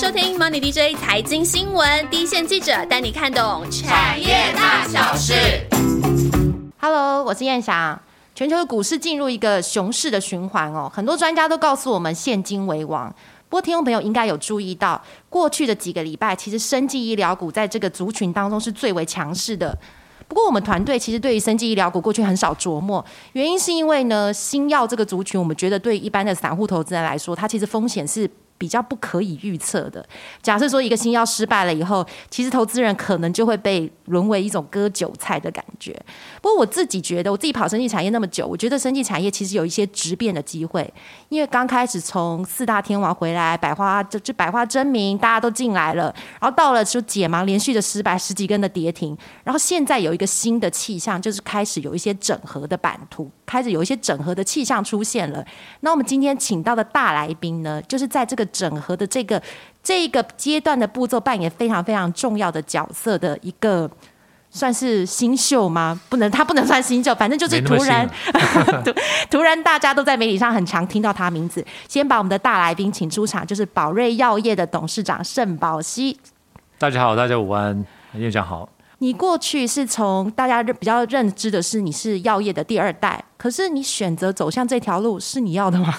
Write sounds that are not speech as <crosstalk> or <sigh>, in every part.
收听 Money DJ 财经新闻，第一线记者带你看懂产业大小事。Hello，我是燕翔。全球的股市进入一个熊市的循环哦，很多专家都告诉我们现金为王。不过听众朋友应该有注意到，过去的几个礼拜，其实生技医疗股在这个族群当中是最为强势的。不过我们团队其实对于生技医疗股过去很少琢磨，原因是因为呢，新药这个族群，我们觉得对一般的散户投资人来说，它其实风险是。比较不可以预测的。假设说一个新药失败了以后，其实投资人可能就会被沦为一种割韭菜的感觉。不过我自己觉得，我自己跑生技产业那么久，我觉得生技产业其实有一些质变的机会。因为刚开始从四大天王回来，百花就就百花争鸣，大家都进来了。然后到了就解盲连续的失败，十几根的跌停。然后现在有一个新的气象，就是开始有一些整合的版图，开始有一些整合的气象出现了。那我们今天请到的大来宾呢，就是在这个。整合的这个这个阶段的步骤扮演非常非常重要的角色的一个算是新秀吗？不能，他不能算新秀，反正就是突然 <laughs> 突突然大家都在媒体上很常听到他名字。先把我们的大来宾请出场，就是宝瑞药业的董事长盛宝熙。大家好，大家午安，院长好。你过去是从大家比较认知的是你是药业的第二代，可是你选择走向这条路是你要的吗？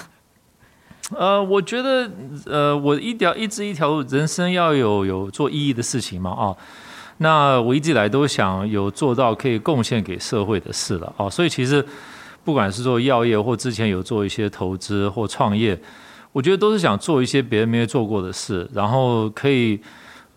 呃，我觉得，呃，我一条一直一条路，人生要有有做意义的事情嘛，啊，那我一直以来都想有做到可以贡献给社会的事了，哦，所以其实不管是做药业或之前有做一些投资或创业，我觉得都是想做一些别人没有做过的事，然后可以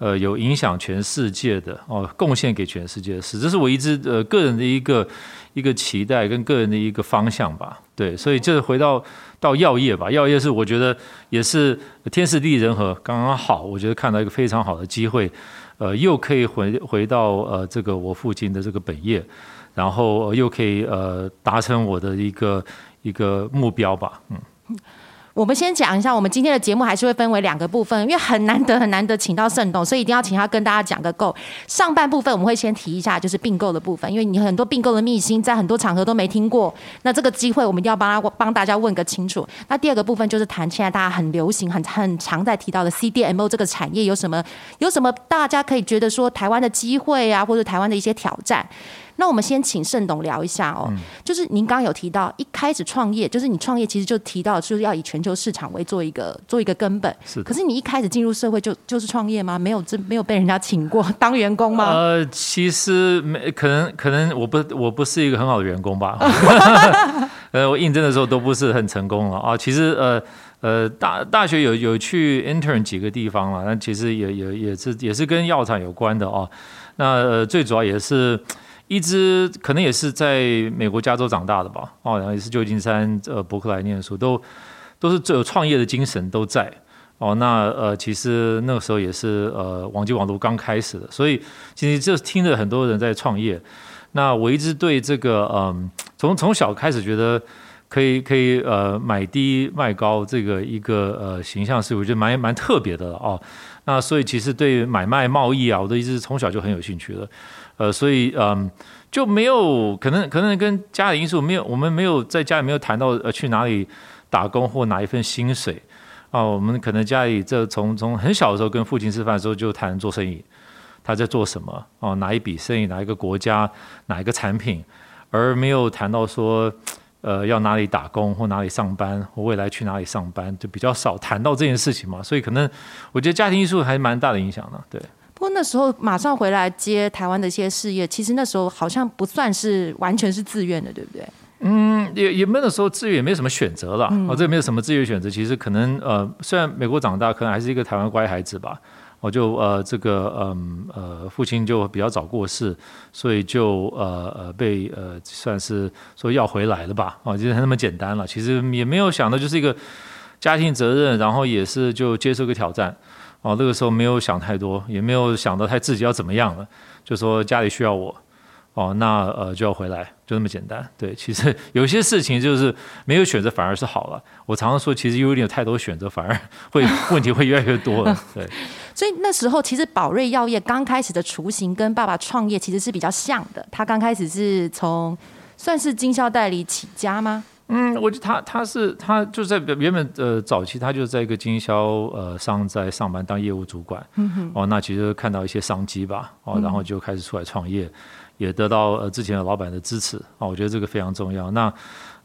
呃有影响全世界的哦，贡献给全世界的事，这是我一直呃个人的一个一个期待跟个人的一个方向吧，对，所以就是回到。到药业吧，药业是我觉得也是天时地利人和刚刚好，我觉得看到一个非常好的机会，呃，又可以回回到呃这个我父亲的这个本业，然后又可以呃达成我的一个一个目标吧，嗯。我们先讲一下，我们今天的节目还是会分为两个部分，因为很难得很难得请到盛董，所以一定要请他跟大家讲个够。上半部分我们会先提一下，就是并购的部分，因为你很多并购的秘辛在很多场合都没听过，那这个机会我们一定要帮他帮大家问个清楚。那第二个部分就是谈现在大家很流行、很很常在提到的 CDMO 这个产业有什么有什么大家可以觉得说台湾的机会啊，或者台湾的一些挑战。那我们先请盛董聊一下哦，就是您刚刚有提到一开始创业，就是你创业其实就提到就是要以全球市场为做一个做一个根本。是。可是你一开始进入社会就就是创业吗？没有这没有被人家请过当员工吗？呃，其实没可能可能我不我不是一个很好的员工吧。<laughs> 呃，我应征的时候都不是很成功了啊。其实呃呃大大学有有去 intern 几个地方了，那其实也也也是也是跟药厂有关的哦。那呃最主要也是。一直可能也是在美国加州长大的吧，哦，然后也是旧金山呃伯克莱念书，都都是最有创业的精神都在哦。那呃，其实那个时候也是呃网际网络刚开始的，所以其实就听着很多人在创业。那我一直对这个嗯，从从小开始觉得可以可以呃买低卖高这个一个呃形象是我觉得蛮蛮特别的哦。那所以其实对买卖贸易啊，我都一直从小就很有兴趣的。呃，所以嗯，就没有可能，可能跟家里因素没有，我们没有在家里没有谈到呃去哪里打工或拿一份薪水啊。我们可能家里这从从很小的时候跟父亲吃饭的时候就谈做生意，他在做什么哦，哪一笔生意，哪一个国家，哪一个产品，而没有谈到说呃要哪里打工或哪里上班或未来去哪里上班，就比较少谈到这件事情嘛。所以可能我觉得家庭因素还是蛮大的影响的，对。那时候马上回来接台湾的一些事业，其实那时候好像不算是完全是自愿的，对不对？嗯，也也没有说自愿，也没有什么选择了。哦，这没有什么自愿选择。其实可能呃，虽然美国长大，可能还是一个台湾乖孩子吧。我就呃，这个嗯呃，父亲就比较早过世，所以就呃呃被呃算是说要回来了吧。哦，就是那么简单了。其实也没有想到，就是一个家庭责任，然后也是就接受个挑战。哦，那个时候没有想太多，也没有想到他自己要怎么样了，就说家里需要我，哦，那呃就要回来，就那么简单。对，其实有些事情就是没有选择反而是好了。我常常说，其实有点太多选择，反而会 <laughs> 问题会越来越多了。对。<laughs> 所以那时候其实宝瑞药业刚开始的雏形跟爸爸创业其实是比较像的。他刚开始是从算是经销代理起家吗？嗯，我觉得他他是他就在原本呃早期他就在一个经销呃商在上班当业务主管，嗯哦，那其实看到一些商机吧，哦，然后就开始出来创业，也得到呃之前的老板的支持，哦，我觉得这个非常重要。那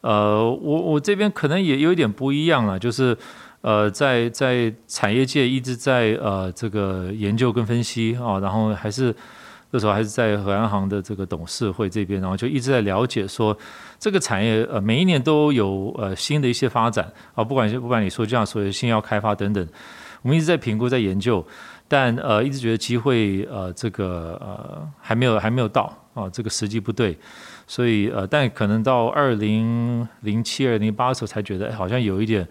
呃，我我这边可能也有一点不一样了，就是呃在在产业界一直在呃这个研究跟分析。啊，然后还是。那时候还是在和安行的这个董事会这边，然后就一直在了解说，这个产业呃每一年都有呃新的一些发展啊，不管是不管你说这样所谓新药开发等等，我们一直在评估在研究，但呃一直觉得机会呃这个呃还没有还没有到啊，这个时机不对，所以呃但可能到二零零七二零零八的时候才觉得好像有一点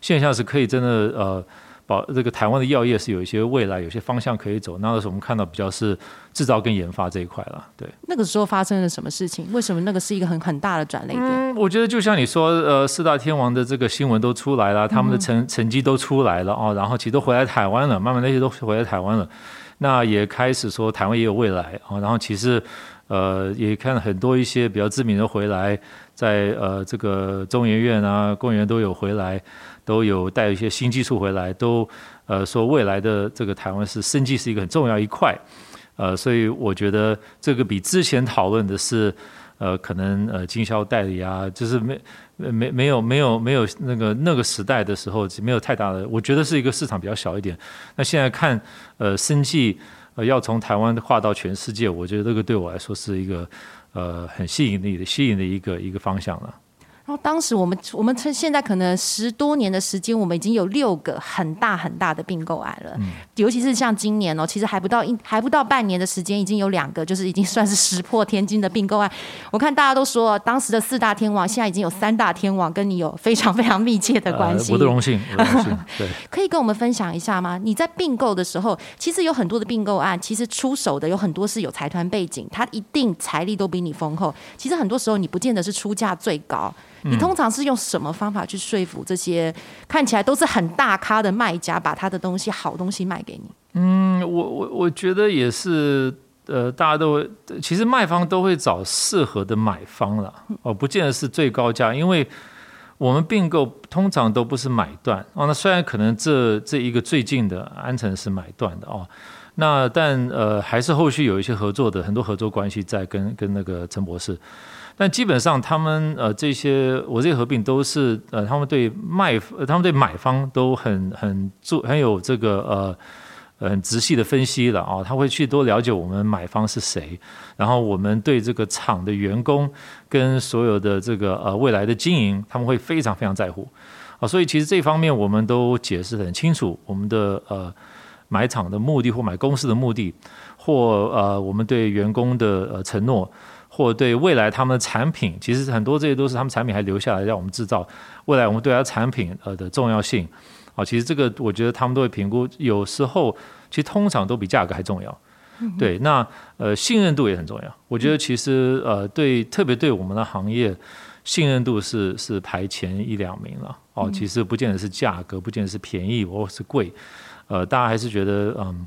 现象是可以真的呃。保这个台湾的药业是有一些未来，有些方向可以走。那时候我们看到比较是制造跟研发这一块了。对，那个时候发生了什么事情？为什么那个是一个很很大的转捩点？嗯，我觉得就像你说，呃，四大天王的这个新闻都出来了，他们的成成绩都出来了哦，然后其实都回来台湾了，慢慢那些都回来台湾了。那也开始说台湾也有未来啊。然后其实呃也看很多一些比较知名的回来，在呃这个中研院啊、公园都有回来。都有带一些新技术回来，都呃说未来的这个台湾是生计是一个很重要一块，呃，所以我觉得这个比之前讨论的是呃可能呃经销代理啊，就是没没没有没有没有那个那个时代的时候没有太大的，我觉得是一个市场比较小一点。那现在看呃生计呃要从台湾跨到全世界，我觉得这个对我来说是一个呃很吸引力的吸引的一个一个方向了。然后当时我们我们趁现在可能十多年的时间，我们已经有六个很大很大的并购案了。嗯，尤其是像今年哦，其实还不到一还不到半年的时间，已经有两个，就是已经算是 <laughs> 石破天惊的并购案。我看大家都说，当时的四大天王现在已经有三大天王跟你有非常非常密切的关系。我的荣幸，<laughs> 我的荣幸。对，可以跟我们分享一下吗？你在并购的时候，其实有很多的并购案，其实出手的有很多是有财团背景，他一定财力都比你丰厚。其实很多时候你不见得是出价最高。你通常是用什么方法去说服这些看起来都是很大咖的卖家，把他的东西好东西卖给你？嗯，我我我觉得也是，呃，大家都其实卖方都会找适合的买方了，哦，不见得是最高价，因为我们并购通常都不是买断哦。那虽然可能这这一个最近的安城是买断的哦，那但呃还是后续有一些合作的很多合作关系在跟跟那个陈博士。但基本上，他们呃这些我这些合并都是呃他们对卖他们对买方都很很做很有这个呃很仔细的分析了啊，他会去多了解我们买方是谁，然后我们对这个厂的员工跟所有的这个呃未来的经营，他们会非常非常在乎啊，所以其实这方面我们都解释很清楚，我们的呃买厂的目的或买公司的目的，或呃我们对员工的呃承诺。或对未来他们的产品，其实很多这些都是他们产品还留下来让我们制造。未来我们对他产品呃的重要性，啊，其实这个我觉得他们都会评估。有时候其实通常都比价格还重要。对，那呃信任度也很重要。我觉得其实呃对特别对我们的行业，信任度是是排前一两名了。哦，其实不见得是价格，不见得是便宜或是贵，呃，大家还是觉得嗯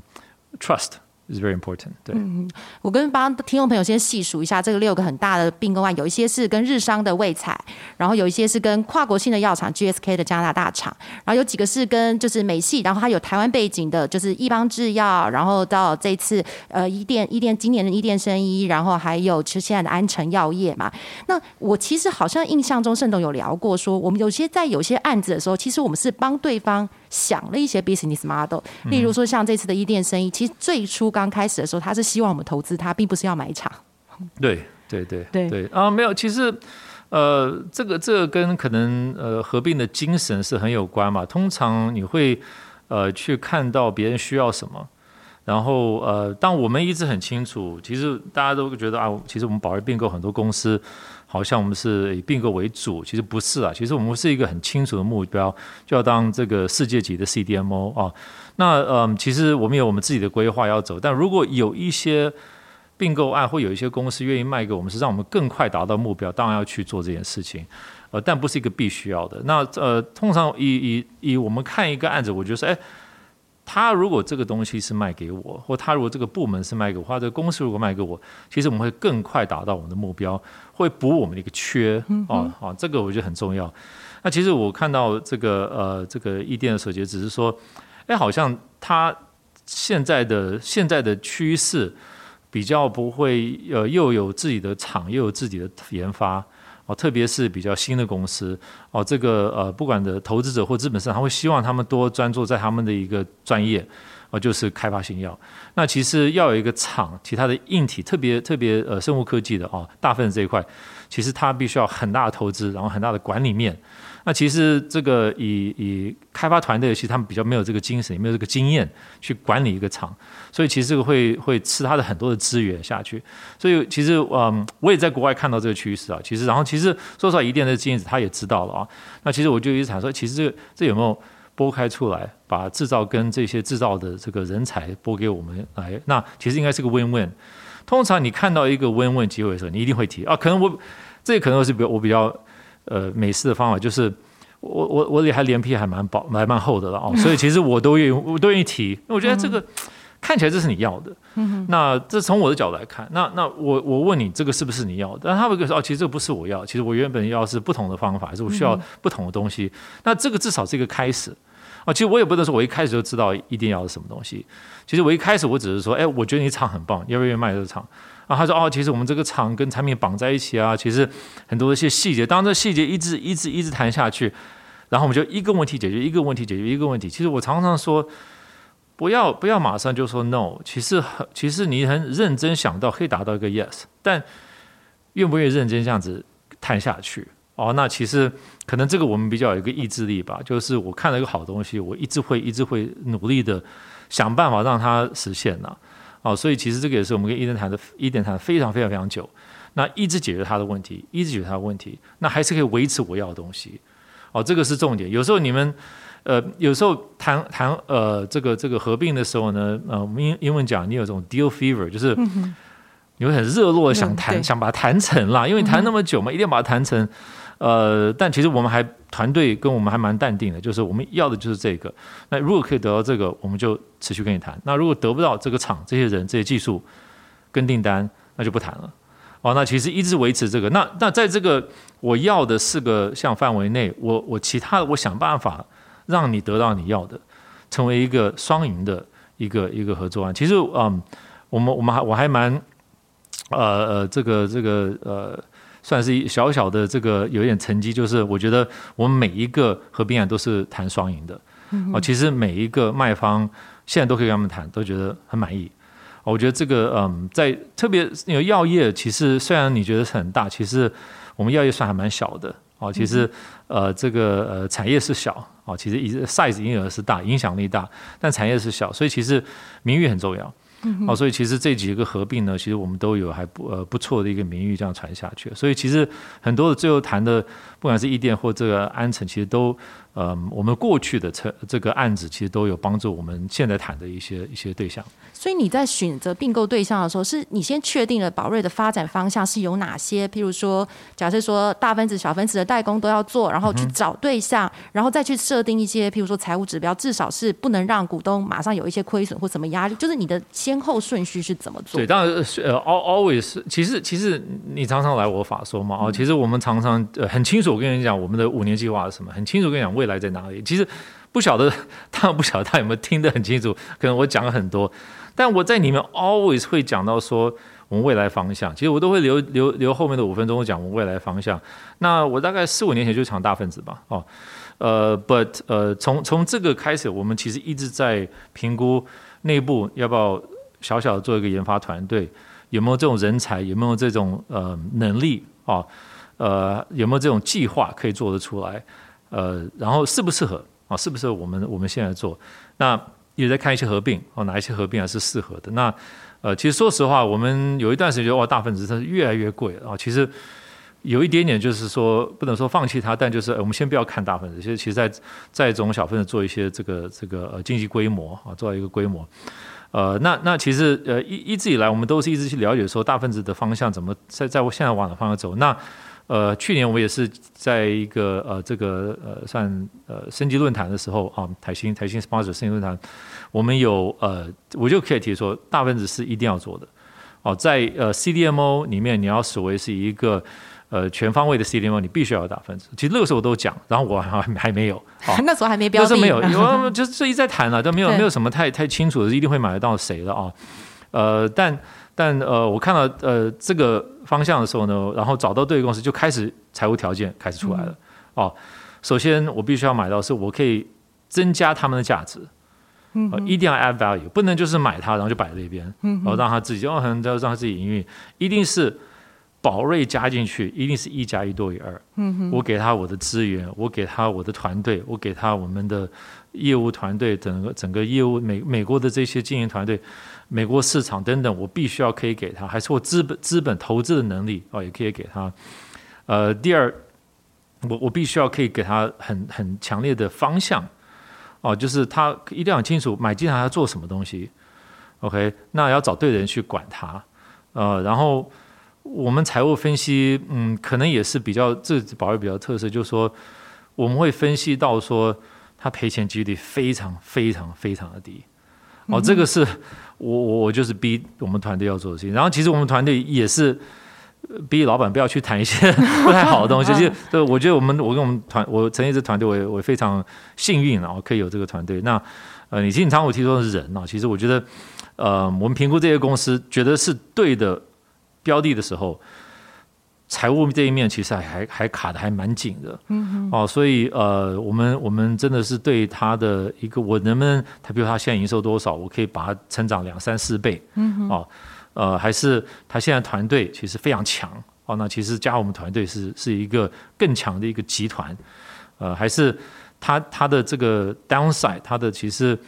，trust。Is very important。对，嗯，我跟帮听众朋友先细数一下这个六个很大的并购案，有一些是跟日商的卫彩，然后有一些是跟跨国性的药厂 GSK 的加拿大厂，然后有几个是跟就是美系，然后还有台湾背景的，就是易邦制药，然后到这次呃伊甸伊甸今年的伊甸生医，然后还有其实现在的安诚药业嘛。那我其实好像印象中盛董有聊过，说我们有些在有些案子的时候，其实我们是帮对方。想了一些 business model，例如说像这次的一店生意，其实最初刚开始的时候，他是希望我们投资他，并不是要买厂。对对对对对啊，没有，其实呃，这个这个跟可能呃合并的精神是很有关嘛。通常你会呃去看到别人需要什么，然后呃，当我们一直很清楚，其实大家都觉得啊，其实我们宝瑞并购很多公司。好像我们是以并购为主，其实不是啊。其实我们是一个很清楚的目标，就要当这个世界级的 CDMO 啊。那嗯，其实我们有我们自己的规划要走。但如果有一些并购案，或有一些公司愿意卖给我们，是让我们更快达到目标，当然要去做这件事情。呃，但不是一个必须要的。那呃，通常以以以我们看一个案子，我觉得说，哎，他如果这个东西是卖给我，或他如果这个部门是卖给我，或者公司如果卖给我，其实我们会更快达到我们的目标，会补我们的一个缺啊啊，这个我觉得很重要。那其实我看到这个呃这个易店的手机，只是说，哎，好像他现在的现在的趋势比较不会呃又有自己的厂，又有自己的研发。哦，特别是比较新的公司，哦，这个呃，不管的投资者或资本市场，他会希望他们多专注在他们的一个专业，哦，就是开发新药。那其实要有一个厂，其他的硬体，特别特别呃，生物科技的哦，大分子这一块，其实它必须要很大的投资，然后很大的管理面。那其实这个以以开发团队，其实他们比较没有这个精神，也没有这个经验去管理一个厂，所以其实会会吃他的很多的资源下去。所以其实嗯，我也在国外看到这个趋势啊。其实然后其实说实话，一店的经验他也知道了啊。那其实我就一直想说，其实这这有没有拨开出来，把制造跟这些制造的这个人才拨给我们来？那其实应该是个 win-win。通常你看到一个 win-win 机会的时候，你一定会提啊。可能我这可能是比我比较。呃，美式的方法就是我我我脸还脸皮还蛮薄，还蛮厚的了哦，所以其实我都愿意我都愿意提，因为我觉得这个看起来这是你要的。那这从我的角度来看，那那我我问你这个是不是你要的？但他会说哦，其实这个不是我要，其实我原本要是不同的方法，还是我需要不同的东西。那这个至少是一个开始啊。其实我也不能说我一开始就知道一定要是什么东西。其实我一开始我只是说，哎，我觉得你厂很棒，要不要卖这个厂？然后他说：“哦，其实我们这个厂跟产品绑在一起啊，其实很多一些细节，当这细节一直一直一直谈下去，然后我们就一个问题解决一个问题解决一个问题。其实我常常说，不要不要马上就说 no。其实很其实你很认真想到可以达到一个 yes，但愿不愿意认真这样子谈下去？哦，那其实可能这个我们比较有一个意志力吧，就是我看了一个好东西，我一直会一直会努力的想办法让它实现呢。”哦，所以其实这个也是我们跟伊登谈的，伊登谈的非常非常非常久，那一直解决他的问题，一直解决他的问题，那还是可以维持我要的东西。哦，这个是重点。有时候你们，呃，有时候谈谈呃这个这个合并的时候呢，呃，我们英英文讲你有这种 deal fever，就是你会很热络想谈，想把它谈成啦，因为谈那么久嘛，一定要把它谈成。呃，但其实我们还团队跟我们还蛮淡定的，就是我们要的就是这个。那如果可以得到这个，我们就持续跟你谈。那如果得不到这个厂、这些人、这些技术跟订单，那就不谈了。哦，那其实一直维持这个。那那在这个我要的四个项范围内，我我其他的我想办法让你得到你要的，成为一个双赢的一个一个合作案。其实嗯，我们我们还我还蛮呃呃这个这个呃。算是一小小的这个有一点成绩，就是我觉得我们每一个合并案都是谈双赢的，哦，其实每一个卖方现在都可以跟他们谈，都觉得很满意。我觉得这个嗯，在特别有药业，其实虽然你觉得是很大，其实我们药业算还蛮小的哦。其实呃，这个呃产业是小哦，其实 size 营业额是大，影响力大，但产业是小，所以其实名誉很重要。哦，所以其实这几个合并呢，其实我们都有还不呃不错的一个名誉这样传下去。所以其实很多的最后谈的，不管是易店或这个安城，其实都呃我们过去的这这个案子，其实都有帮助我们现在谈的一些一些对象。所以你在选择并购对象的时候，是你先确定了宝瑞的发展方向是有哪些？譬如说，假设说大分子、小分子的代工都要做，然后去找对象，然后再去设定一些譬如说财务指标，至少是不能让股东马上有一些亏损或什么压力。就是你的先后顺序是怎么做？对，当然呃，always，其实其实你常常来我法说嘛，哦，其实我们常常呃很清楚，我跟你讲我们的五年计划是什么，很清楚跟你讲未来在哪里。其实不晓得，<laughs> 他不晓得他有没有听得很清楚，可能我讲了很多。但我在里面 always 会讲到说我们未来方向，其实我都会留留留后面的五分钟讲我们未来方向。那我大概四五年前就抢大分子吧，哦，呃，but 呃，从从这个开始，我们其实一直在评估内部要不要小小的做一个研发团队，有没有这种人才，有没有这种呃能力啊，呃，有没有这种计划可以做得出来，呃，然后适不适合啊，适不适合我们我们现在做那。也在看一些合并哦，哪一些合并还是适合的？那呃，其实说实话，我们有一段时间觉得哇，大分子它是越来越贵啊。其实有一点点就是说，不能说放弃它，但就是我们先不要看大分子，其实其实在在这种小分子做一些这个这个呃经济规模啊，做到一个规模。呃，那那其实呃一一直以来，我们都是一直去了解说大分子的方向怎么在在我现在往哪方向走。那呃，去年我也是在一个呃这个呃算呃升级论坛的时候啊，台新台新 sponsor 升级论坛，我们有呃我就可以提说，大分子是一定要做的哦，在呃 CDMO 里面，你要所谓是一个呃全方位的 CDMO，你必须要有大分子。其实那个时候我都讲，然后我还 <laughs> 还没有，<laughs> 那时候还没标，那时候没有，有 <laughs> 就是这一在谈了，都没有没有什么太太清楚的，一定会买得到谁的啊？呃，但。但呃，我看到呃这个方向的时候呢，然后找到对的公司，就开始财务条件开始出来了。哦，首先我必须要买到，是我可以增加他们的价值，嗯，一定要 add value，不能就是买它然后就摆在那边，嗯，然后让它自己，哦，可能要让它自己营运，一定是宝瑞加进去，一定是一加一多于二，嗯我给他我的资源，我给他我的团队，我给他我们的业务团队，整个整个业务美美国的这些经营团队。美国市场等等，我必须要可以给他，还是我资本资本投资的能力哦，也可以给他。呃，第二，我我必须要可以给他很很强烈的方向哦，就是他一定要清楚买进来要做什么东西。OK，那要找对人去管他。呃，然后我们财务分析，嗯，可能也是比较这保卫比较特色，就是说我们会分析到说他赔钱几率非常非常非常的低。哦，这个是我我我就是逼我们团队要做的事情。然后其实我们团队也是逼老板不要去谈一些 <laughs> 不太好的东西。就对，我觉得我们我跟我们团我成立这团队，我我非常幸运啊，可以有这个团队。那呃，你经常我提出的是人啊，其实我觉得呃，我们评估这些公司觉得是对的标的的时候。财务这一面其实还还还卡的还蛮紧的，嗯哦，所以呃，我们我们真的是对他的一个，我能不能他比如他现在营收多少，我可以把它成长两三四倍，嗯哦，呃，还是他现在团队其实非常强，哦，那其实加我们团队是是一个更强的一个集团，呃，还是他他的这个 downside，他的其实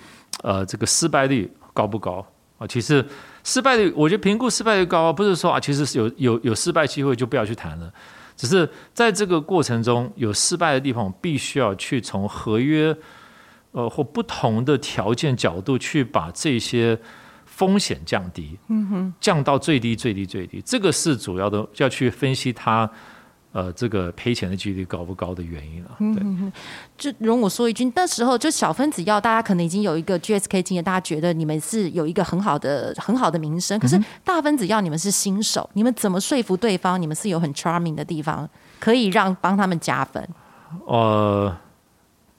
呃这个失败率高不高？啊？其实。失败率，我觉得评估失败率高，不是说啊，其实有有有失败机会就不要去谈了，只是在这个过程中有失败的地方，必须要去从合约，呃或不同的条件角度去把这些风险降低，嗯哼，降到最低最低最低，这个是主要的要去分析它。呃，这个赔钱的几率高不高的原因了。对，就容我说一句，那时候就小分子药，大家可能已经有一个 GSK 经验，大家觉得你们是有一个很好的很好的名声。可是大分子药，你们是新手，你们怎么说服对方？你们是有很 charming 的地方，可以让帮他们加分？呃，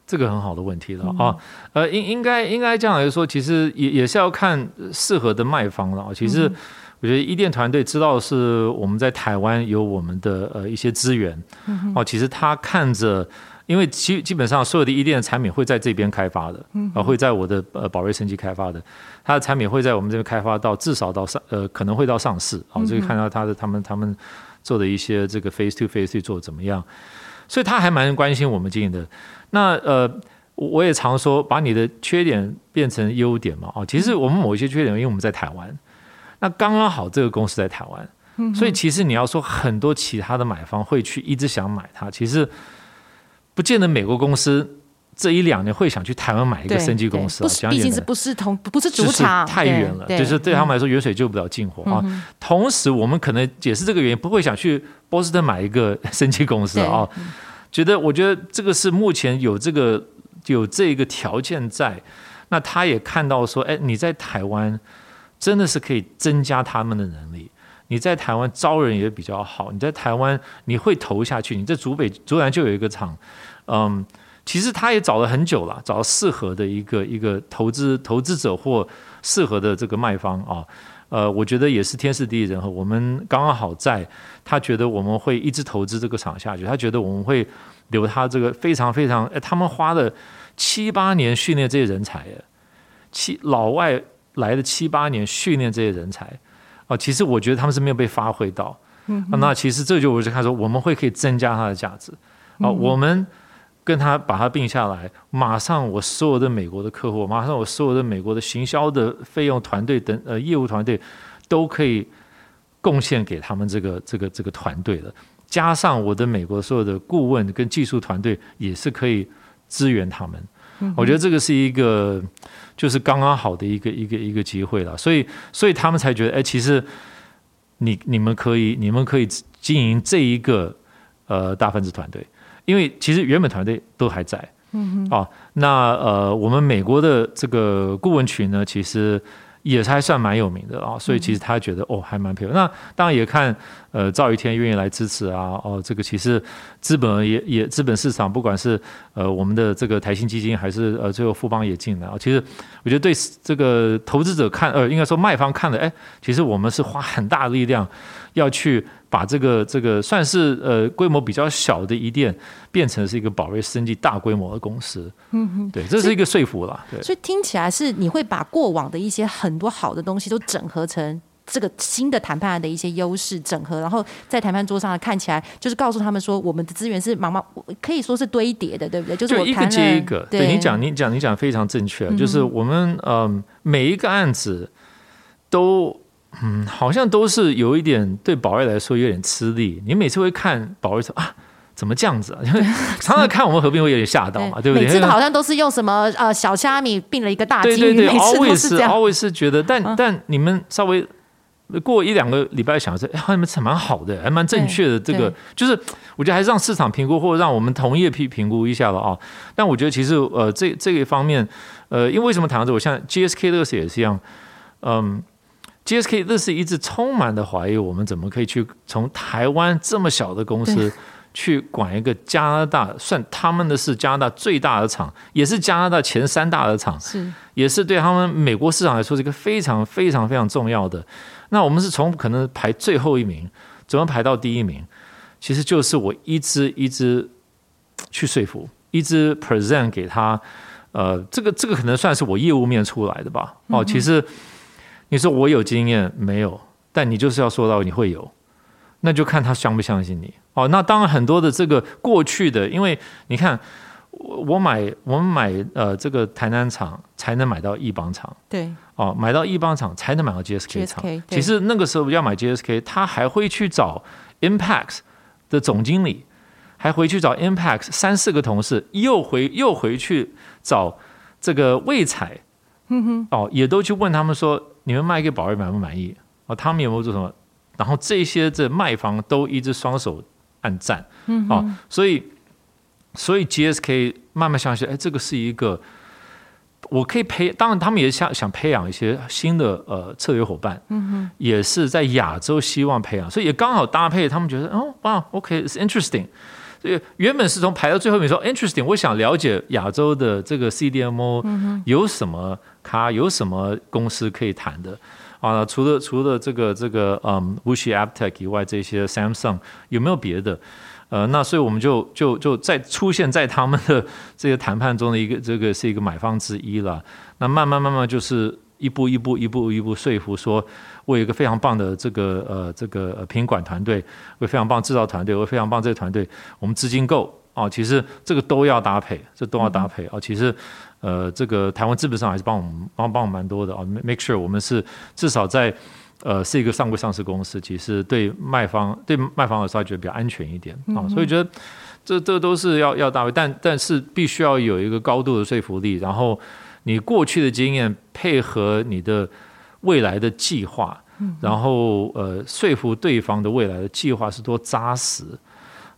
这个很好的问题了啊。呃，应应该应该这样来说，其实也也是要看适合的卖方了。其实。我觉得伊甸团队知道是我们在台湾有我们的呃一些资源，哦，其实他看着，因为基基本上所有的伊甸的产品会在这边开发的，啊，会在我的呃宝瑞升级开发的，他的产品会在我们这边开发到至少到上呃可能会到上市，哦，这个看到他的他们他们做的一些这个 face to face 做怎么样，所以他还蛮关心我们经营的。那呃，我也常说把你的缺点变成优点嘛，哦，其实我们某一些缺点，因为我们在台湾。那刚刚好，这个公司在台湾，所以其实你要说很多其他的买方会去一直想买它，其实不见得美国公司这一两年会想去台湾买一个生技公司啊，毕竟是不是同不是主场，太远了，就是对他们来说远水救不了近火啊。同时，我们可能也是这个原因，不会想去波士顿买一个生技公司啊。觉得我觉得这个是目前有这个有这个条件在，那他也看到说，哎，你在台湾。真的是可以增加他们的能力。你在台湾招人也比较好。你在台湾你会投下去。你在竹北竹南就有一个厂，嗯，其实他也找了很久了，找适合的一个一个投资投资者或适合的这个卖方啊。呃，我觉得也是天时地利人和。我们刚刚好在，他觉得我们会一直投资这个厂下去。他觉得我们会留他这个非常非常，哎，他们花了七八年训练这些人才，七老外。来的七八年训练这些人才，啊，其实我觉得他们是没有被发挥到。嗯，那其实这就我就看说，我们会可以增加它的价值。啊，我们跟他把它并下来，马上我所有的美国的客户，马上我所有的美国的行销的费用团队等呃业务团队都可以贡献给他们这个这个这个团队的。加上我的美国所有的顾问跟技术团队也是可以支援他们。我觉得这个是一个。就是刚刚好的一个一个一个机会了，所以所以他们才觉得，哎，其实你你们可以你们可以经营这一个呃大分子团队，因为其实原本团队都还在。嗯哼。哦，那呃，我们美国的这个顾问群呢，其实。也是还算蛮有名的啊，所以其实他觉得哦还蛮配合。那当然也看呃赵一天愿意来支持啊，哦这个其实资本也也资本市场不管是呃我们的这个台新基金还是呃最后富邦也进来啊，其实我觉得对这个投资者看呃应该说卖方看的哎，其实我们是花很大的力量要去。把这个这个算是呃规模比较小的一店，变成是一个宝瑞生技大规模的公司。嗯哼，对，这是一个说服了。对，所以听起来是你会把过往的一些很多好的东西都整合成这个新的谈判案的一些优势整合，然后在谈判桌上看起来就是告诉他们说，我们的资源是茫茫可以说是堆叠的，对不对？就是我一个接一个。对你讲，你讲，你讲非常正确。就是我们嗯每一个案子都。嗯，好像都是有一点对宝瑞来说有点吃力。你每次会看宝瑞说啊，怎么这样子啊？因 <laughs> 为 <laughs> 常常看我们合并会有点吓到嘛，对不对？每次好像都是用什么呃小虾米并了一个大金鱼，每次都是这样。always 是觉得，但但你们稍微过一两个礼拜想说，哎，你们是蛮好的，还蛮正确的。这个就是我觉得还是让市场评估，或者让我们同业评评估一下了啊。但我觉得其实呃这这一方面呃，因为为什么谈到这，我像 GSK 这个事也是一样，嗯。GSK 这是一直充满的怀疑，我们怎么可以去从台湾这么小的公司去管一个加拿大，算他们的是加拿大最大的厂，也是加拿大前三大的厂，是也是对他们美国市场来说是一个非常非常非常重要的。那我们是从可能排最后一名，怎么排到第一名？其实就是我一直一直去说服，一直 present 给他。呃，这个这个可能算是我业务面出来的吧。哦，其实。你说我有经验没有？但你就是要说到你会有，那就看他相不相信你哦。那当然很多的这个过去的，因为你看我我买我们买呃这个台南厂才能买到一邦厂，对哦，买到易邦厂才能买到 GSK 厂。其实那个时候要买 GSK，他还会去找 Impact 的总经理，还回去找 Impact 三四个同事，又回又回去找这个魏彩，嗯哼，哦，也都去问他们说。你们卖给宝瑞满不满意？哦，他们有没有做什么？然后这些这卖方都一直双手按赞，哦，所以所以 GSK 慢慢相信，哎，这个是一个我可以培，当然他们也想想培养一些新的呃策略伙伴，嗯哼，也是在亚洲希望培养，所以也刚好搭配，他们觉得哦，哇，OK，is interesting。所以原本是从排到最后面说 interesting，我想了解亚洲的这个 CDMO 有什么咖，有什么公司可以谈的啊？除了除了这个这个嗯 WuXi AppTech 以外，这些 Samsung 有没有别的？呃，那所以我们就就就在出现在他们的这个谈判中的一个这个是一个买方之一了。那慢慢慢慢就是一步一步一步一步说服说。我有一个非常棒的这个呃这个品管团队，我非常棒制造团队，我非常棒这个团队，我们资金够啊，其实这个都要搭配，这都要搭配啊。其实呃这个台湾资本上还是帮我们帮帮我们蛮多的啊，make sure 我们是至少在呃是一个上柜上市公司，其实对卖方对卖方的时候觉得比较安全一点啊，所以觉得这这都是要要到位，但但是必须要有一个高度的说服力，然后你过去的经验配合你的。未来的计划，然后呃说服对方的未来的计划是多扎实，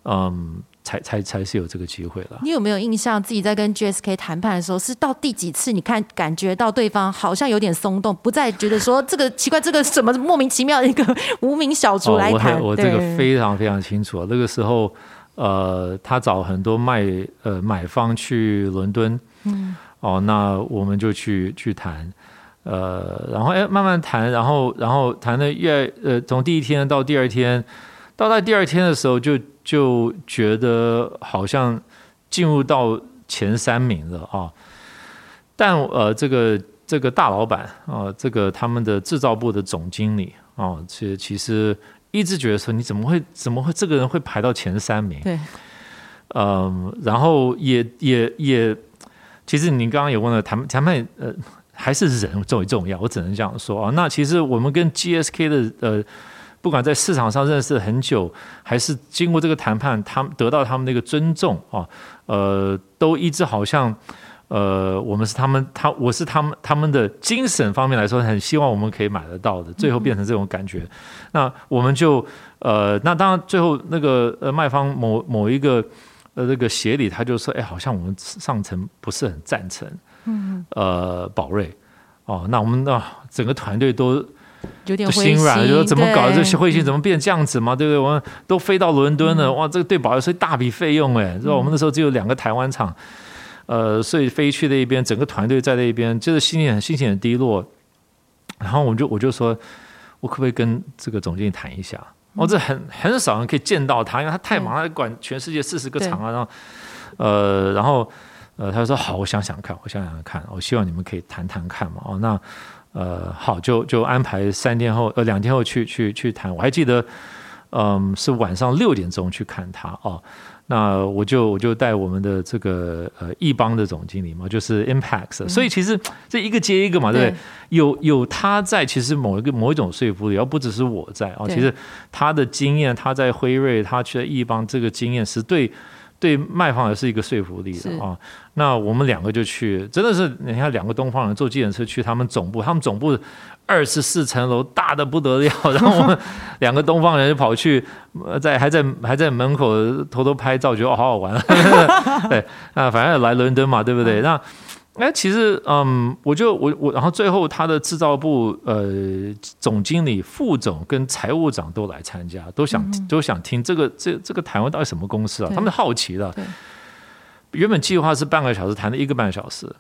嗯，才才才是有这个机会了。你有没有印象自己在跟 GSK 谈判的时候，是到第几次？你看感觉到对方好像有点松动，不再觉得说这个奇怪，这个什么莫名其妙的一个无名小卒来谈。我这个非常非常清楚。那个时候，呃，他找很多卖呃买方去伦敦，嗯，哦，那我们就去去谈。呃，然后哎，慢慢谈，然后然后谈的越呃，从第一天到第二天，到在第二天的时候，就就觉得好像进入到前三名了啊。但呃，这个这个大老板啊，这个他们的制造部的总经理啊，其实其实一直觉得说，你怎么会怎么会这个人会排到前三名？对，嗯，然后也也也，其实您刚刚也问了谈谈判呃。还是人最为重要，我只能这样说啊。那其实我们跟 GSK 的呃，不管在市场上认识很久，还是经过这个谈判，他们得到他们的一个尊重啊，呃，都一直好像呃，我们是他们，他我是他们，他们的精神方面来说，很希望我们可以买得到的，最后变成这种感觉。那我们就呃，那当然最后那个呃卖方某某一个呃那个协理他就说，哎，好像我们上层不是很赞成，嗯，呃，宝瑞。哦，那我们那整个团队都有点心软，就说怎么搞这些会议怎么变这样子嘛，对不对？我们都飞到伦敦了，哇，这个对宝瑞是大笔费用哎，是吧？我们那时候只有两个台湾厂。呃，所以飞去那一边，整个团队在那一边，就是心情很心情很低落。然后我就我就说，我可不可以跟这个总经理谈一下？哦，这很很少人可以见到他，因为他太忙，他管全世界四十个厂啊。然后，呃，然后呃，他说好，我想想看，我想想看，我希望你们可以谈谈看嘛。哦，那呃，好，就就安排三天后，呃，两天后去去去谈。我还记得，嗯，是晚上六点钟去看他哦。那我就我就带我们的这个呃易邦的总经理嘛，就是 Impacts 所以其实这一个接一个嘛，对不对？有有他在，其实某一个某一种说服力，而不只是我在哦。其实他的经验，他在辉瑞，他去易邦这个经验是对。对卖方也是一个说服力的啊。那我们两个就去，真的是你看两个东方人坐计程车去他们总部，他们总部二十四层楼，大的不得了。<laughs> 然后我们两个东方人就跑去，在还在还在门口偷偷拍照，觉得哦好好玩。<laughs> 对啊，反正来伦敦嘛，对不对？那。哎，其实，嗯，我就我我，然后最后他的制造部呃总经理、副总跟财务长都来参加，都想都想听这个这这个台湾到底什么公司啊？他们好奇的。原本计划是半个小时，谈了一个半小时，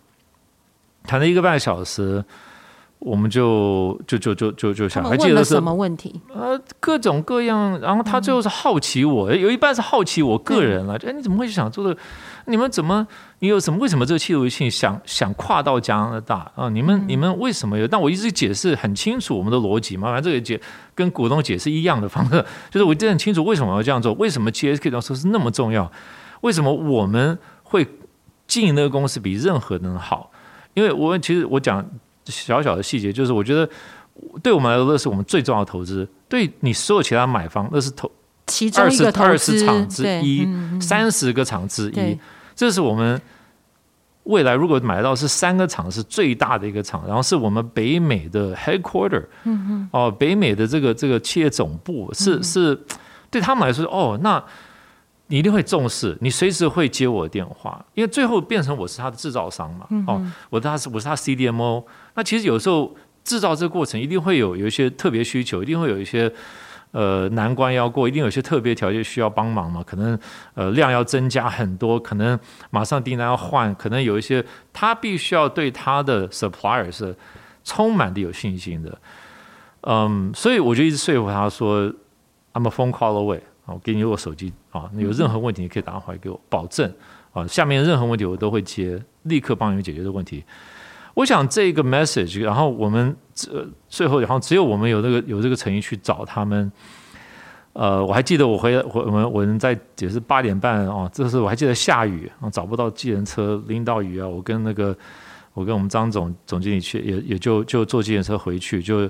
谈了一个半小时，我们就就就就就就想，还记得什么问题？呃，各种各样。然后他最后是好奇我，有一半是好奇我个人了。哎，你怎么会想做的？你们怎么？你有什么？为什么这个企图性想想跨到加拿大啊？你们你们为什么有？但我一直解释很清楚我们的逻辑嘛，反正这个解跟股东解释一样的方式，就是我一直很清楚为什么要这样做，为什么 GSK 当时是那么重要，为什么我们会经营那个公司比任何人好？因为我其实我讲小小的细节，就是我觉得对我们来说，那是我们最重要的投资。对你所有其他买方，那是投其中一个二十场之一，三十个场之一。这是我们未来如果买到是三个厂是最大的一个厂，然后是我们北美的 headquarter，哦，北美的这个这个企业总部是是对他们来说哦，那你一定会重视，你随时会接我的电话，因为最后变成我是他的制造商嘛，哦，我他是我是他 CDMO，那其实有时候制造这个过程一定会有有一些特别需求，一定会有一些。呃，难关要过，一定有些特别条件需要帮忙嘛？可能呃量要增加很多，可能马上订单要换，可能有一些他必须要对他的 supplier 是充满的有信心的。嗯，所以我就一直说服他说，I'm a phone call away，我给你我手机啊，有任何问题你可以打电话给我，保证啊，下面任何问题我都会接，立刻帮你们解决的问题。我想这个 message，然后我们这最后，然后只有我们有这个有这个诚意去找他们。呃，我还记得我回我我们我们在也是八点半哦，这是我还记得下雨啊，找不到计程车，淋到雨啊，我跟那个我跟我们张总总经理去，也也就就坐计程车回去，就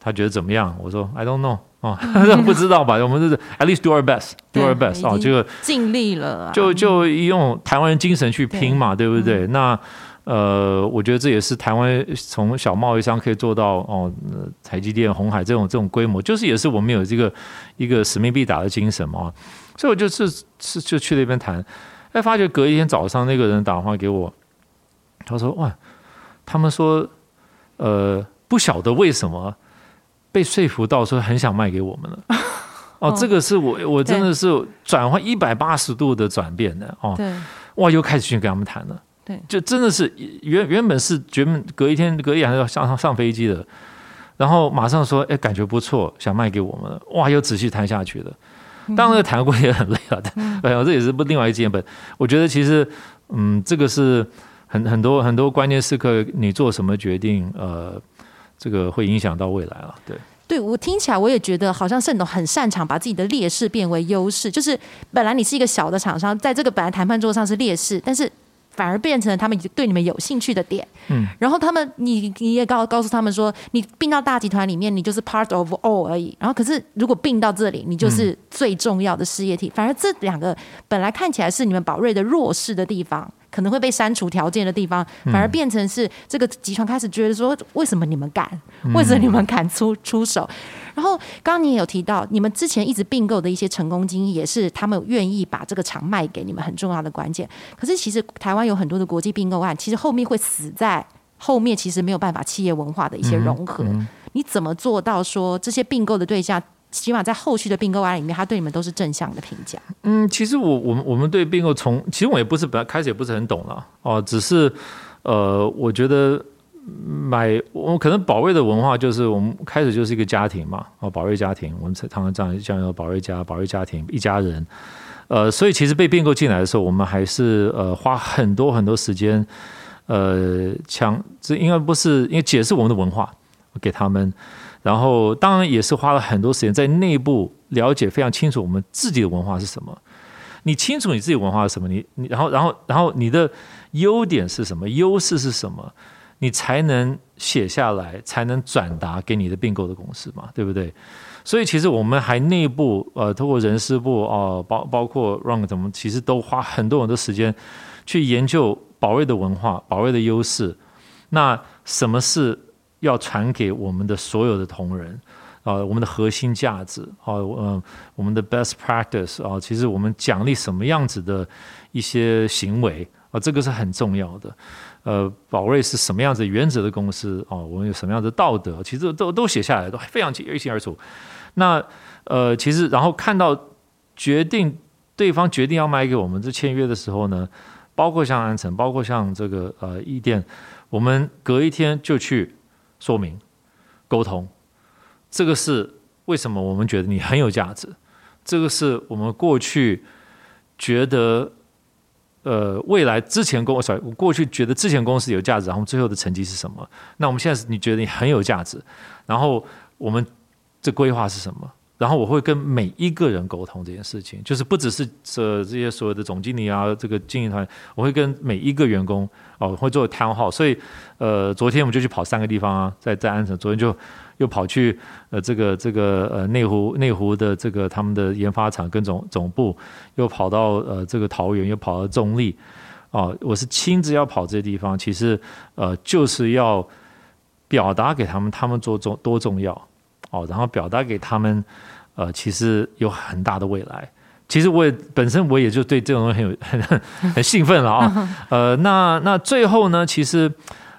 他觉得怎么样？我说 I don't know 哦，不知道吧？我们就是 at least do our best，do our best 哦，这个尽力了，就就用台湾人精神去拼嘛，对不对？那。呃，我觉得这也是台湾从小贸易商可以做到哦，台积电、红海这种这种规模，就是也是我们有这个一个使命必达的精神嘛。所以我就是是就去那边谈，哎，发觉隔一天早上那个人打电话给我，他说：“哇，他们说，呃，不晓得为什么被说服到说很想卖给我们了。<laughs> 哦，这个是我我真的是转换一百八十度的转变的哦。哇，又开始去跟他们谈了。对，就真的是原原本是原本隔一天隔一晚要上上上飞机的，然后马上说，哎，感觉不错，想卖给我们，哇，又仔细谈下去了。当然谈过也很累啊，哎呀，<laughs> 这也是不另外一件本。我觉得其实，嗯，这个是很很多很多关键时刻，你做什么决定，呃，这个会影响到未来了。对，对我听起来我也觉得好像盛董很擅长把自己的劣势变为优势，就是本来你是一个小的厂商，在这个本来谈判桌上是劣势，但是。反而变成了他们对你们有兴趣的点，嗯，然后他们你你也告告诉他们说，你并到大集团里面，你就是 part of all 而已。然后可是如果并到这里，你就是最重要的事业体。反而这两个本来看起来是你们宝瑞的弱势的地方，可能会被删除条件的地方，反而变成是这个集团开始觉得说，为什么你们敢？为什么你们敢出出手？然后刚刚你也有提到，你们之前一直并购的一些成功经验，也是他们愿意把这个厂卖给你们很重要的关键。可是其实台湾有很多的国际并购案，其实后面会死在后面，其实没有办法企业文化的一些融合。你怎么做到说这些并购的对象？起码在后续的并购案里面，他对你们都是正向的评价。嗯，其实我我们我们对并购从其实我也不是本来开始也不是很懂了哦，只是呃，我觉得买我可能宝瑞的文化就是我们开始就是一个家庭嘛哦，宝瑞家庭，我们常常这样讲叫宝瑞家，宝瑞家庭一家人。呃，所以其实被并购进来的时候，我们还是呃花很多很多时间呃强，这应该不是因为解释我们的文化给他们。然后，当然也是花了很多时间在内部了解非常清楚我们自己的文化是什么。你清楚你自己文化是什么？你你然后然后然后你的优点是什么？优势是什么？你才能写下来，才能转达给你的并购的公司嘛，对不对？所以其实我们还内部呃，通过人事部哦，包包括 run 怎么，其实都花很多很多时间去研究宝瑞的文化、宝瑞的优势。那什么是？要传给我们的所有的同仁啊，我们的核心价值啊，嗯，我们的 best practice 啊，其实我们奖励什么样子的一些行为啊，这个是很重要的。呃，宝瑞是什么样子原则的公司啊？我们有什么样的道德？其实都都写下来，都非常清一清二楚。那呃，其实然后看到决定对方决定要卖给我们这签约的时候呢，包括像安城，包括像这个呃易店，我们隔一天就去。说明、沟通，这个是为什么我们觉得你很有价值。这个是我们过去觉得，呃，未来之前公司，过去觉得之前公司有价值，然后最后的成绩是什么？那我们现在是你觉得你很有价值，然后我们这规划是什么？然后我会跟每一个人沟通这件事情，就是不只是这这些所有的总经理啊，这个经营团，我会跟每一个员工哦，会做 town hall。所以，呃，昨天我们就去跑三个地方啊，在在安城，昨天就又跑去呃这个这个呃内湖内湖的这个他们的研发厂跟总总部，又跑到呃这个桃园，又跑到中立，哦，我是亲自要跑这些地方，其实呃就是要表达给他们，他们做重多重要。哦，然后表达给他们，呃，其实有很大的未来。其实我也本身我也就对这种东西很有 <laughs> 很很兴奋了啊。<laughs> 呃，那那最后呢，其实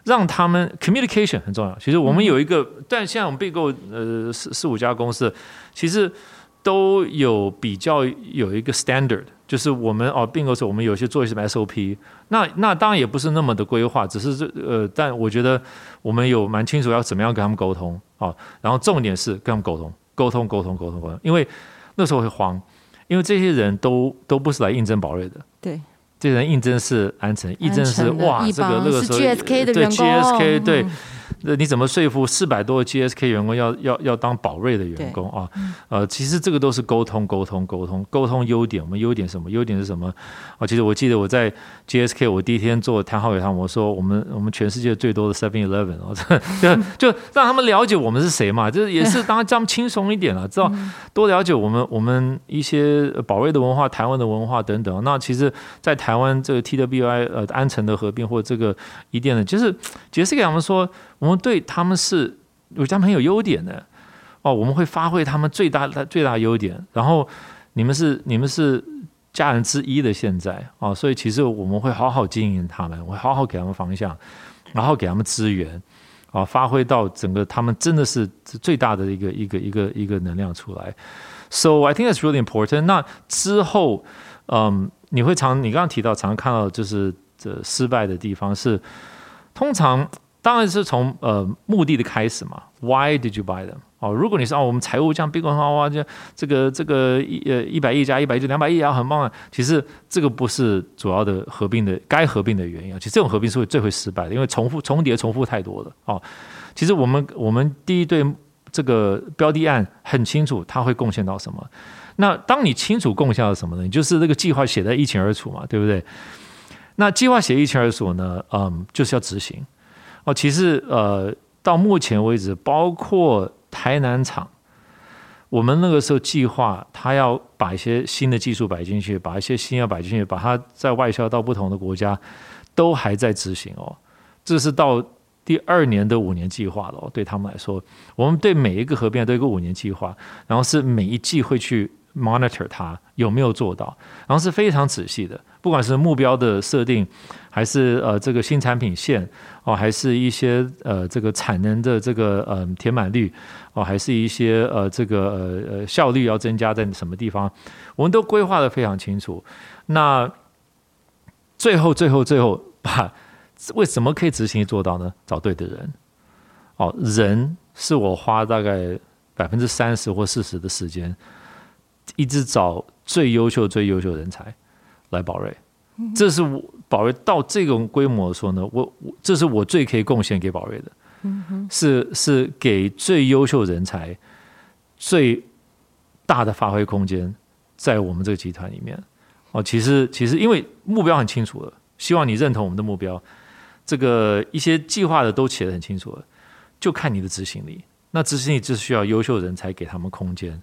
让他们 communication 很重要。其实我们有一个，但现在我们并购呃四四五家公司，其实都有比较有一个 standard，就是我们哦并购时候我们有些做一些什么 SOP。那那当然也不是那么的规划，只是这呃，但我觉得我们有蛮清楚要怎么样跟他们沟通。哦，然后重点是跟他们沟通，沟通，沟通，沟通，沟通。因为那时候会慌，因为这些人都都不是来应征宝瑞的，对，这些人应征是安诚，应征是哇，这个那个时候对 GSK 对。那你怎么说服四百多个 GSK 员工要要要当宝瑞的员工啊？呃，其实这个都是沟通沟通沟通沟通优点。我们优点什么？优点是什么？啊，其实我记得我在 GSK 我第一天做谈话给他们，我说我们我们全世界最多的 Seven Eleven 哦，<laughs> 就就让他们了解我们是谁嘛，就是也是当然这样轻松一点了，<laughs> 知道多了解我们我们一些宝瑞的文化、台湾的文化等等。那其实，在台湾这个 TWI 呃安城的合并或者这个一店的，就是 GSK 他们说。我们对他们是有他们很有优点的哦，我们会发挥他们最大的最大优点。然后你们是你们是家人之一的现在哦，所以其实我们会好好经营他们，我会好好给他们方向，然后给他们资源啊，发挥到整个他们真的是最大的一个一个一个一个能量出来。So I think it's really important。那之后，嗯，你会常你刚刚提到常看到就是这失败的地方是通常。当然是从呃目的的开始嘛，Why did you buy them？哦，如果你是哦，我们财务这样并购的话，哇，就这个这个一呃一百亿加一百亿就两百亿啊，很棒啊。其实这个不是主要的合并的该合并的原因啊。其实这种合并是会最会失败的，因为重复重叠重复太多了哦。其实我们我们第一对这个标的案很清楚，它会贡献到什么。那当你清楚贡献到什么呢？你就是这个计划写的一清二楚嘛，对不对？那计划写一清二楚呢，嗯，就是要执行。哦，其实呃，到目前为止，包括台南厂，我们那个时候计划，他要把一些新的技术摆进去，把一些新要摆进去，把它在外销到不同的国家，都还在执行哦。这是到第二年的五年计划了。对他们来说，我们对每一个合并都有一个五年计划，然后是每一季会去 monitor 它有没有做到，然后是非常仔细的，不管是目标的设定，还是呃这个新产品线哦，还是一些呃这个产能的这个呃填满率。哦，还是一些呃，这个呃效率要增加在什么地方，我们都规划的非常清楚。那最后最后最后，把为什么可以执行做到呢？找对的人。哦，人是我花大概百分之三十或四十的时间，一直找最优秀最优秀人才来宝瑞。这是我宝瑞到这种规模的时候呢，我我这是我最可以贡献给宝瑞的。是是给最优秀人才最大的发挥空间，在我们这个集团里面哦。其实其实因为目标很清楚了，希望你认同我们的目标。这个一些计划的都写得很清楚了，就看你的执行力。那执行力就需要优秀人才给他们空间。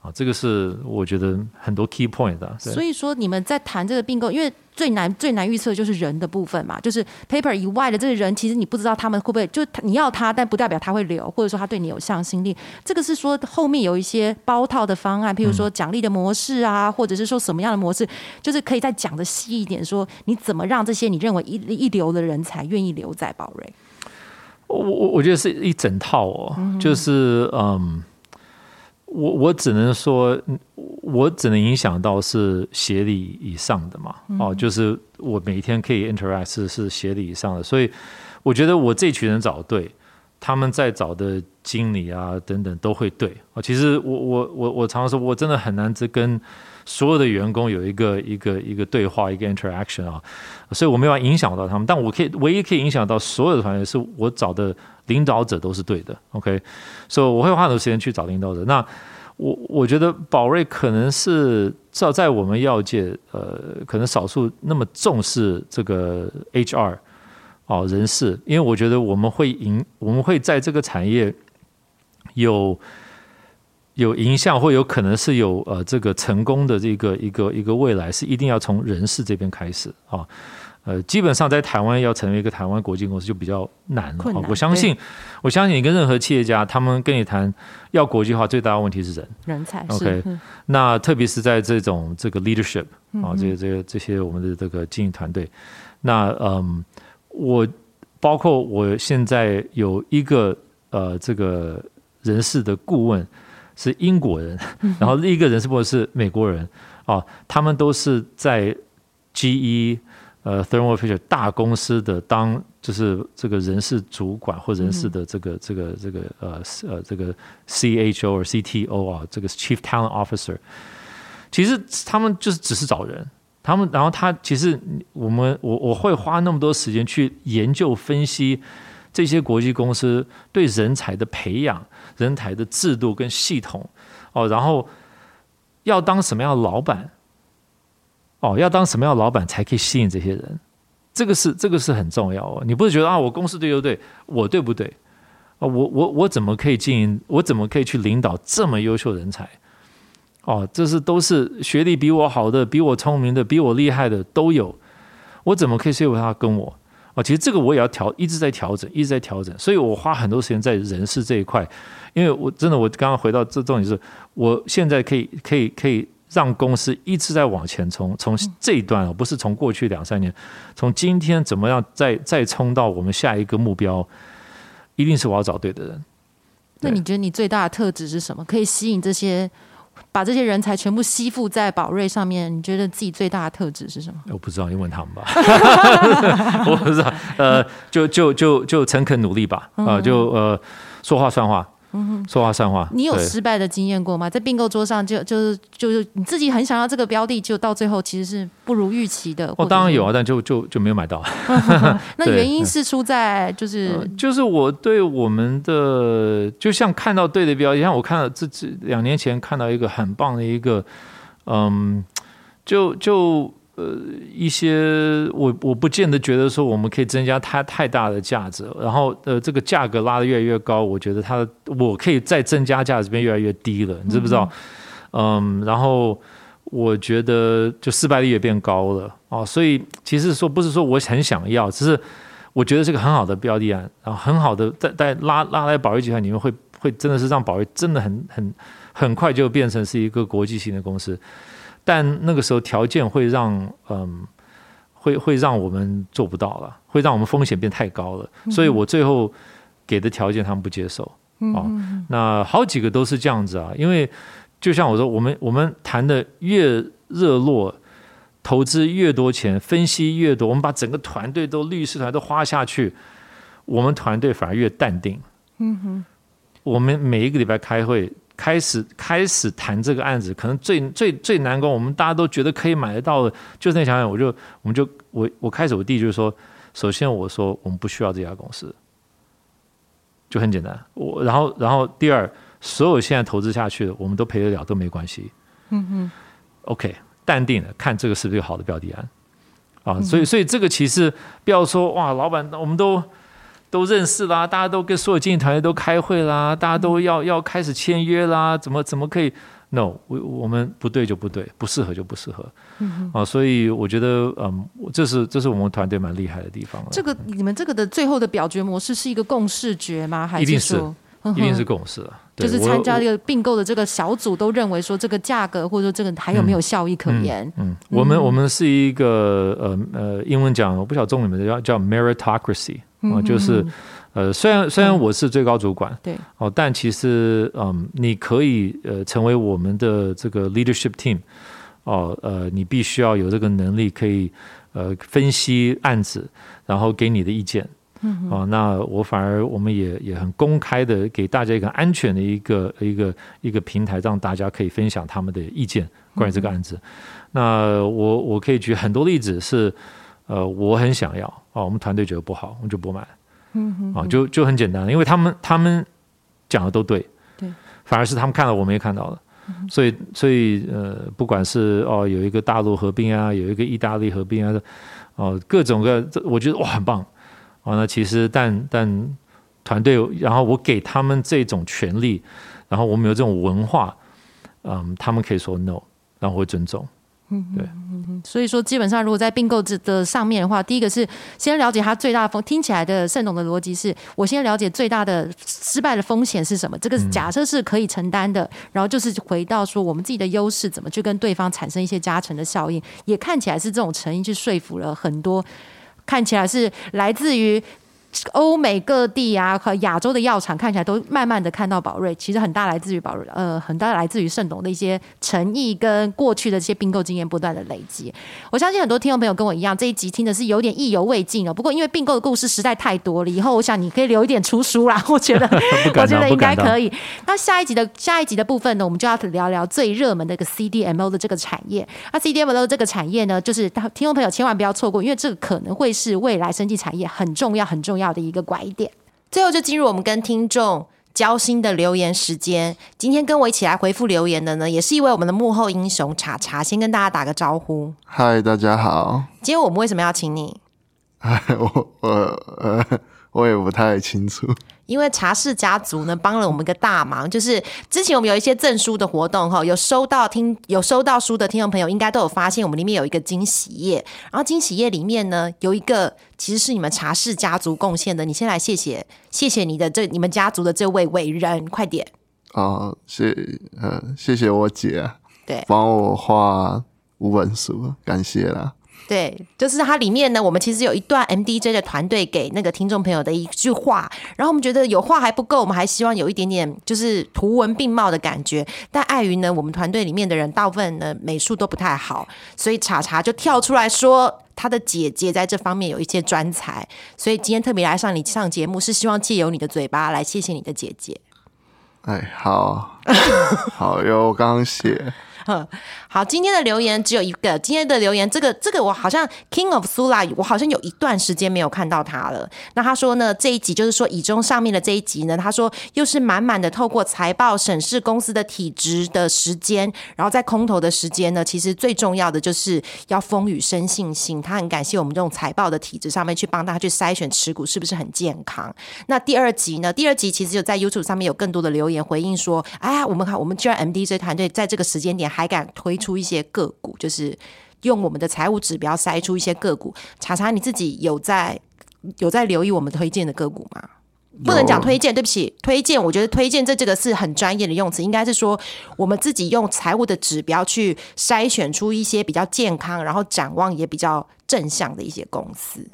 啊，这个是我觉得很多 key point 的。所以说，你们在谈这个并购，因为最难最难预测就是人的部分嘛，就是 paper 以外的这个人，其实你不知道他们会不会，就你要他，但不代表他会留，或者说他对你有向心力。这个是说后面有一些包套的方案，譬如说奖励的模式啊，或者是说什么样的模式，就是可以再讲的细一点，说你怎么让这些你认为一一流的人才愿意留在宝瑞。我我我觉得是一整套哦，就是嗯。我我只能说，我只能影响到是协理以上的嘛，哦，就是我每一天可以 interact 是是协理以上的，所以我觉得我这群人找对，他们在找的经理啊等等都会对哦。其实我我我我常常说，我真的很难只跟所有的员工有一个一个一个对话一个 interaction 啊，所以我没有影响到他们，但我可以唯一可以影响到所有的团队，是我找的。领导者都是对的，OK，所以我会花很多时间去找领导者。那我我觉得宝瑞可能是至少在我们药界，呃，可能少数那么重视这个 HR 哦人事，因为我觉得我们会赢，我们会在这个产业有有影响，或有可能是有呃这个成功的这个一个一个未来，是一定要从人事这边开始啊。呃，基本上在台湾要成为一个台湾国际公司就比较难了。我相信，我相信你跟任何企业家，他们跟你谈要国际化，最大的问题是人，人才。OK，那特别是在这种这个 leadership 啊，这些这些这些我们的这个经营团队，那嗯，我包括我现在有一个呃这个人事的顾问是英国人，然后另一个人事部是美国人？啊，他们都是在 GE。呃，Thermo Fisher 大公司的当就是这个人事主管或人事的这个这个这个呃呃这个 CHO 或 CTO 啊，这个 Chief Talent Officer，其实他们就是只是找人，他们然后他其实我们我我会花那么多时间去研究分析这些国际公司对人才的培养、人才的制度跟系统哦，然后要当什么样的老板。哦，要当什么样的老板才可以吸引这些人？这个是这个是很重要哦。你不是觉得啊，我公司对不对？我对不对？啊，我我我怎么可以经营？我怎么可以去领导这么优秀人才？哦，这是都是学历比我好的、比我聪明的、比我厉害的都有。我怎么可以说服他跟我？哦，其实这个我也要调，一直在调整，一直在调整。所以我花很多时间在人事这一块，因为我真的，我刚刚回到这重点是，我现在可以可以可以。让公司一直在往前冲，从这一段不是从过去两三年，从今天怎么样再再冲到我们下一个目标，一定是我要找对的人。那你觉得你最大的特质是什么？可以吸引这些，把这些人才全部吸附在宝瑞上面？你觉得自己最大的特质是什么？我不知道，你问他们吧。<laughs> 我不知道，呃，就就就就诚恳努力吧，啊，就呃说话算话。嗯，说话算话。你有失败的经验过吗？在并购桌上，就就是就是你自己很想要这个标的，就到最后其实是不如预期的。我当然有啊，但就就就没有买到。<laughs> 那原因是出在就是就是我对我们的，就像看到对的标的，像我看到这这两年前看到一个很棒的一个，嗯，就就呃一些我我不见得觉得说我们可以增加它太大的价值，然后呃这个价格拉得越来越高，我觉得它我可以再增加价值变越来越低了，你知不知道？嗯，然后我觉得就失败率也变高了哦，所以其实说不是说我很想要，只是我觉得是个很好的标的案，然后很好的在在拉拉来宝瑞集团里面会会真的是让宝瑞真的很很很快就变成是一个国际型的公司，但那个时候条件会让嗯会会让我们做不到了，会让我们风险变太高了，所以我最后给的条件他们不接受哦，那好几个都是这样子啊，因为。就像我说，我们我们谈的越热络，投资越多钱，分析越多，我们把整个团队都律师团都花下去，我们团队反而越淡定。嗯哼，我们每一个礼拜开会，开始开始谈这个案子，可能最最最难关，我们大家都觉得可以买得到的，就是那想想，我就我们就我我开始我第一就是说，首先我说我们不需要这家公司，就很简单。我然后然后第二。所有现在投资下去的，我们都赔得了，都没关系。嗯哼，OK，淡定的看这个是不是一个好的标的案啊？所以，所以这个其实不要说哇，老板，我们都都认识啦，大家都跟所有经纪团队都开会啦，大家都要要开始签约啦，怎么怎么可以？No，我我们不对就不对，不适合就不适合。嗯啊，所以我觉得，嗯，这是这是我们团队蛮厉害的地方。这个你们这个的最后的表决模式是一个共识决吗？还是说？一定是共识了，就是参加这个并购的这个小组都认为说这个价格或者说这个还有没有效益可言？嗯，我们我们是一个呃呃英文讲我不晓得中文名字叫叫 meritocracy 啊，就是呃虽然虽然我是最高主管对哦，但其实嗯你可以呃成为我们的这个 leadership team 哦呃你必须要有这个能力可以呃分析案子，然后给你的意见。嗯，哦，那我反而我们也也很公开的给大家一个安全的一个一个一个平台，让大家可以分享他们的意见关于这个案子。那我我可以举很多例子，是呃我很想要啊，我们团队觉得不好，我们就不买。嗯哼，啊就就很简单，因为他们他们讲的都对，对，反而是他们看到我没看到的，所以所以呃不管是哦有一个大陆合并啊，有一个意大利合并啊，哦各种各，这我觉得哇很棒。啊，那其实但但团队，然后我给他们这种权利，然后我们有这种文化，嗯，他们可以说 no，然后会尊重，嗯，对，嗯所以说基本上如果在并购这的上面的话，第一个是先了解它最大的风，听起来的盛总的逻辑是我先了解最大的失败的风险是什么，这个假设是可以承担的，然后就是回到说我们自己的优势怎么去跟对方产生一些加成的效应，也看起来是这种诚意去说服了很多。看起来是来自于。欧美各地啊和亚洲的药厂看起来都慢慢的看到宝瑞，其实很大来自于宝瑞，呃，很大来自于盛董的一些诚意跟过去的这些并购经验不断的累积。我相信很多听众朋友跟我一样，这一集听的是有点意犹未尽了。不过因为并购的故事实在太多了，以后我想你可以留一点出书啦。<laughs> 我觉得，我觉得应该可以。那下一集的下一集的部分呢，我们就要聊聊最热门的一个 CDMO 的这个产业。那 CDMO 这个产业呢，就是听众朋友千万不要错过，因为这个可能会是未来生技产业很重要很重要。的一个拐点，最后就进入我们跟听众交心的留言时间。今天跟我一起来回复留言的呢，也是一位我们的幕后英雄查查，先跟大家打个招呼。嗨，大家好。今天我们为什么要请你？哎 <laughs> 我我呃，我也不太清楚。<laughs> 因为茶室家族呢帮了我们一个大忙，就是之前我们有一些赠书的活动哈，有收到听有收到书的听众朋友应该都有发现，我们里面有一个惊喜页，然后惊喜页里面呢有一个其实是你们茶室家族贡献的，你先来谢谢谢谢你的这你们家族的这位伟人，快点哦，谢呃谢谢我姐，对，帮我画五本书，感谢啦。对，就是它里面呢，我们其实有一段 MDJ 的团队给那个听众朋友的一句话，然后我们觉得有话还不够，我们还希望有一点点就是图文并茂的感觉，但碍于呢，我们团队里面的人大部分呢美术都不太好，所以查查就跳出来说他的姐姐在这方面有一些专才，所以今天特别来上你上节目，是希望借由你的嘴巴来谢谢你的姐姐。哎，好好哟，我刚刚写。<laughs> 好，今天的留言只有一个。今天的留言，这个这个我好像 King of Sula，我好像有一段时间没有看到他了。那他说呢，这一集就是说以中上面的这一集呢，他说又是满满的透过财报审视公司的体质的时间，然后在空头的时间呢，其实最重要的就是要风雨生信心。他很感谢我们这种财报的体质上面去帮他去筛选持股是不是很健康。那第二集呢？第二集其实就在 YouTube 上面有更多的留言回应说，哎呀，我们看我们居然 MDC 团队在这个时间点还敢推出一些个股，就是用我们的财务指标筛出一些个股。查查你自己有在有在留意我们推荐的个股吗？不能讲推荐，对不起，推荐。我觉得推荐这这个是很专业的用词，应该是说我们自己用财务的指标去筛选出一些比较健康，然后展望也比较正向的一些公司。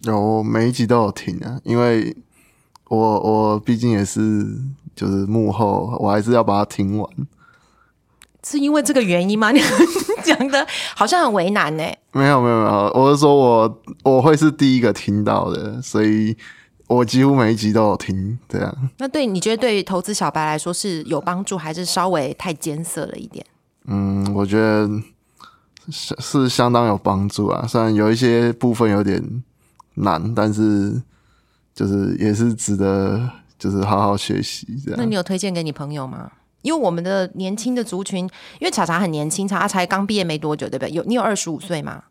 有每一集都有听啊，因为我我毕竟也是就是幕后，我还是要把它听完。是因为这个原因吗？<laughs> 你讲的好像很为难呢。没有没有没有，我是说我我会是第一个听到的，所以我几乎每一集都有听。这样，那对你觉得对于投资小白来说是有帮助，还是稍微太艰涩了一点？嗯，我觉得是是相当有帮助啊，虽然有一些部分有点难，但是就是也是值得就是好好学习这样。那你有推荐给你朋友吗？因为我们的年轻的族群，因为查查很年轻，查查才刚毕业没多久，对不对？有你有二十五岁吗？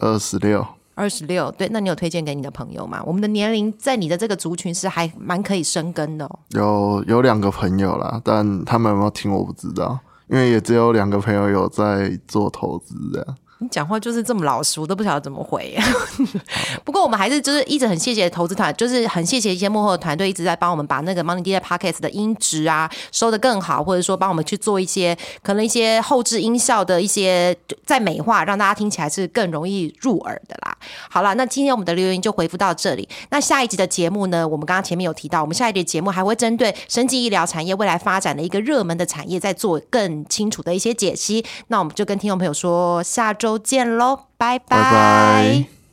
二十六，二十六，对。那你有推荐给你的朋友吗？我们的年龄在你的这个族群是还蛮可以生根的哦。有有两个朋友啦，但他们有没有听我不知道，因为也只有两个朋友有在做投资这样。你讲话就是这么老实，我都不晓得怎么回。<laughs> <laughs> 不过我们还是就是一直很谢谢投资团，就是很谢谢一些幕后的团队一直在帮我们把那个 Money D 的 Podcast 的音质啊收的更好，或者说帮我们去做一些可能一些后置音效的一些在美化，让大家听起来是更容易入耳的啦。好了，那今天我们的留言就回复到这里。那下一集的节目呢，我们刚刚前面有提到，我们下一集节目还会针对生技医疗产业未来发展的一个热门的产业，在做更清楚的一些解析。那我们就跟听众朋友说，下周。见喽，拜拜。